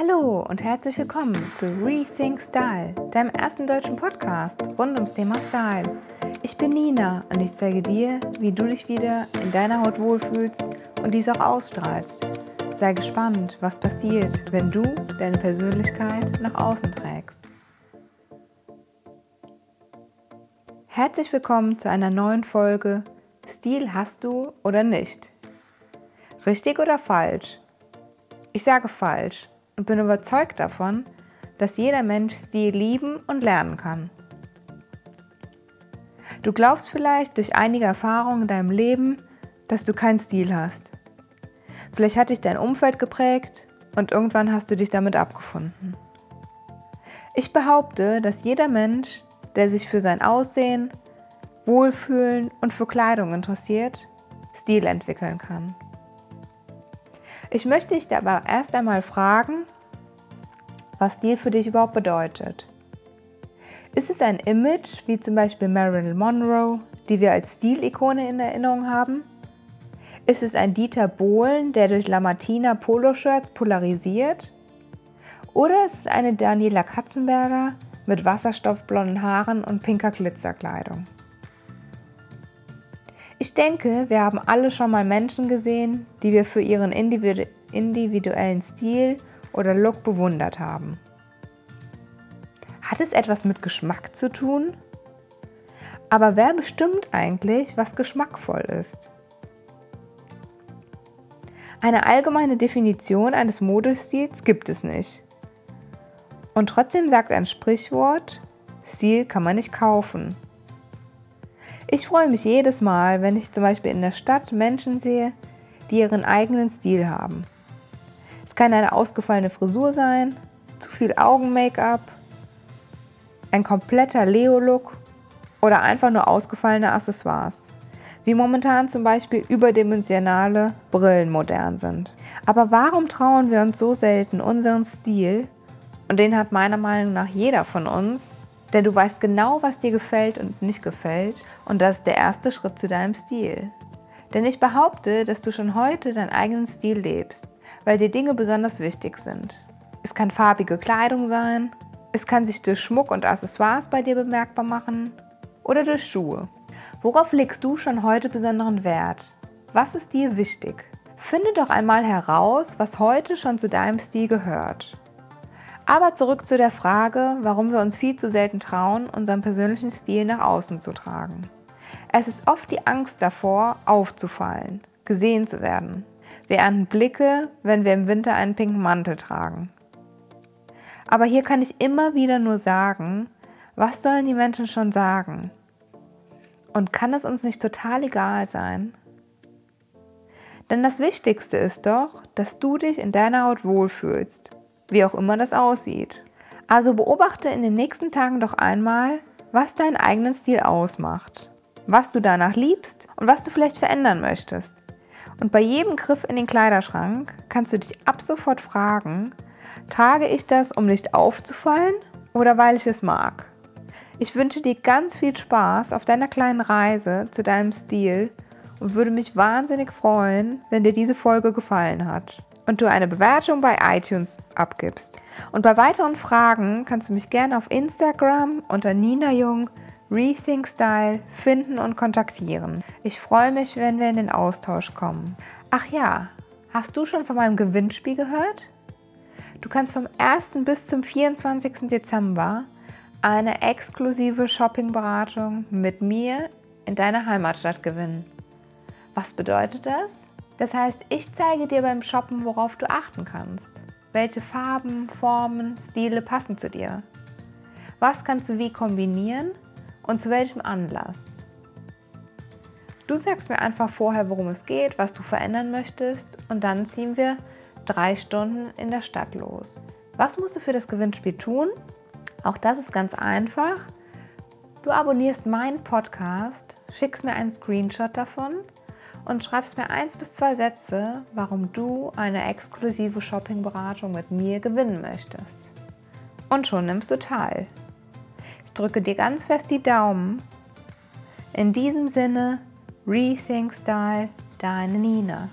Hallo und herzlich willkommen zu Rethink Style, deinem ersten deutschen Podcast rund ums Thema Style. Ich bin Nina und ich zeige dir, wie du dich wieder in deiner Haut wohlfühlst und dies auch ausstrahlst. Sei gespannt, was passiert, wenn du deine Persönlichkeit nach außen trägst. Herzlich willkommen zu einer neuen Folge Stil hast du oder nicht? Richtig oder falsch? Ich sage falsch und bin überzeugt davon, dass jeder Mensch Stil lieben und lernen kann. Du glaubst vielleicht durch einige Erfahrungen in deinem Leben, dass du keinen Stil hast. Vielleicht hat dich dein Umfeld geprägt und irgendwann hast du dich damit abgefunden. Ich behaupte, dass jeder Mensch, der sich für sein Aussehen, Wohlfühlen und für Kleidung interessiert, Stil entwickeln kann. Ich möchte dich aber erst einmal fragen, was Stil für dich überhaupt bedeutet. Ist es ein Image, wie zum Beispiel Marilyn Monroe, die wir als Stilikone in Erinnerung haben? Ist es ein Dieter Bohlen, der durch Lamartina Poloshirts polarisiert? Oder ist es eine Daniela Katzenberger mit wasserstoffblonden Haaren und pinker Glitzerkleidung? Ich denke, wir haben alle schon mal Menschen gesehen, die wir für ihren individuellen Stil oder Look bewundert haben. Hat es etwas mit Geschmack zu tun? Aber wer bestimmt eigentlich, was geschmackvoll ist? Eine allgemeine Definition eines Modestils gibt es nicht. Und trotzdem sagt ein Sprichwort, Stil kann man nicht kaufen. Ich freue mich jedes Mal, wenn ich zum Beispiel in der Stadt Menschen sehe, die ihren eigenen Stil haben. Es kann eine ausgefallene Frisur sein, zu viel Augen-Make-up, ein kompletter Leo-Look oder einfach nur ausgefallene Accessoires. Wie momentan zum Beispiel überdimensionale Brillen modern sind. Aber warum trauen wir uns so selten unseren Stil, und den hat meiner Meinung nach jeder von uns, denn du weißt genau, was dir gefällt und nicht gefällt. Und das ist der erste Schritt zu deinem Stil. Denn ich behaupte, dass du schon heute deinen eigenen Stil lebst, weil dir Dinge besonders wichtig sind. Es kann farbige Kleidung sein, es kann sich durch Schmuck und Accessoires bei dir bemerkbar machen oder durch Schuhe. Worauf legst du schon heute besonderen Wert? Was ist dir wichtig? Finde doch einmal heraus, was heute schon zu deinem Stil gehört. Aber zurück zu der Frage, warum wir uns viel zu selten trauen, unseren persönlichen Stil nach außen zu tragen. Es ist oft die Angst davor, aufzufallen, gesehen zu werden. Wir ernten Blicke, wenn wir im Winter einen pinken Mantel tragen. Aber hier kann ich immer wieder nur sagen, was sollen die Menschen schon sagen? Und kann es uns nicht total egal sein? Denn das Wichtigste ist doch, dass du dich in deiner Haut wohlfühlst wie auch immer das aussieht. Also beobachte in den nächsten Tagen doch einmal, was deinen eigenen Stil ausmacht, was du danach liebst und was du vielleicht verändern möchtest. Und bei jedem Griff in den Kleiderschrank kannst du dich ab sofort fragen, trage ich das, um nicht aufzufallen oder weil ich es mag? Ich wünsche dir ganz viel Spaß auf deiner kleinen Reise zu deinem Stil und würde mich wahnsinnig freuen, wenn dir diese Folge gefallen hat und du eine Bewertung bei iTunes abgibst. Und bei weiteren Fragen kannst du mich gerne auf Instagram unter Nina Jung Rethink Style finden und kontaktieren. Ich freue mich, wenn wir in den Austausch kommen. Ach ja, hast du schon von meinem Gewinnspiel gehört? Du kannst vom 1. bis zum 24. Dezember eine exklusive Shoppingberatung mit mir in deiner Heimatstadt gewinnen. Was bedeutet das? Das heißt, ich zeige dir beim Shoppen, worauf du achten kannst. Welche Farben, Formen, Stile passen zu dir. Was kannst du wie kombinieren und zu welchem Anlass. Du sagst mir einfach vorher, worum es geht, was du verändern möchtest und dann ziehen wir drei Stunden in der Stadt los. Was musst du für das Gewinnspiel tun? Auch das ist ganz einfach. Du abonnierst meinen Podcast, schickst mir einen Screenshot davon und schreibst mir eins bis zwei Sätze, warum du eine exklusive Shoppingberatung mit mir gewinnen möchtest. Und schon nimmst du teil. Ich drücke dir ganz fest die Daumen. In diesem Sinne, Rethink Style, deine Nina.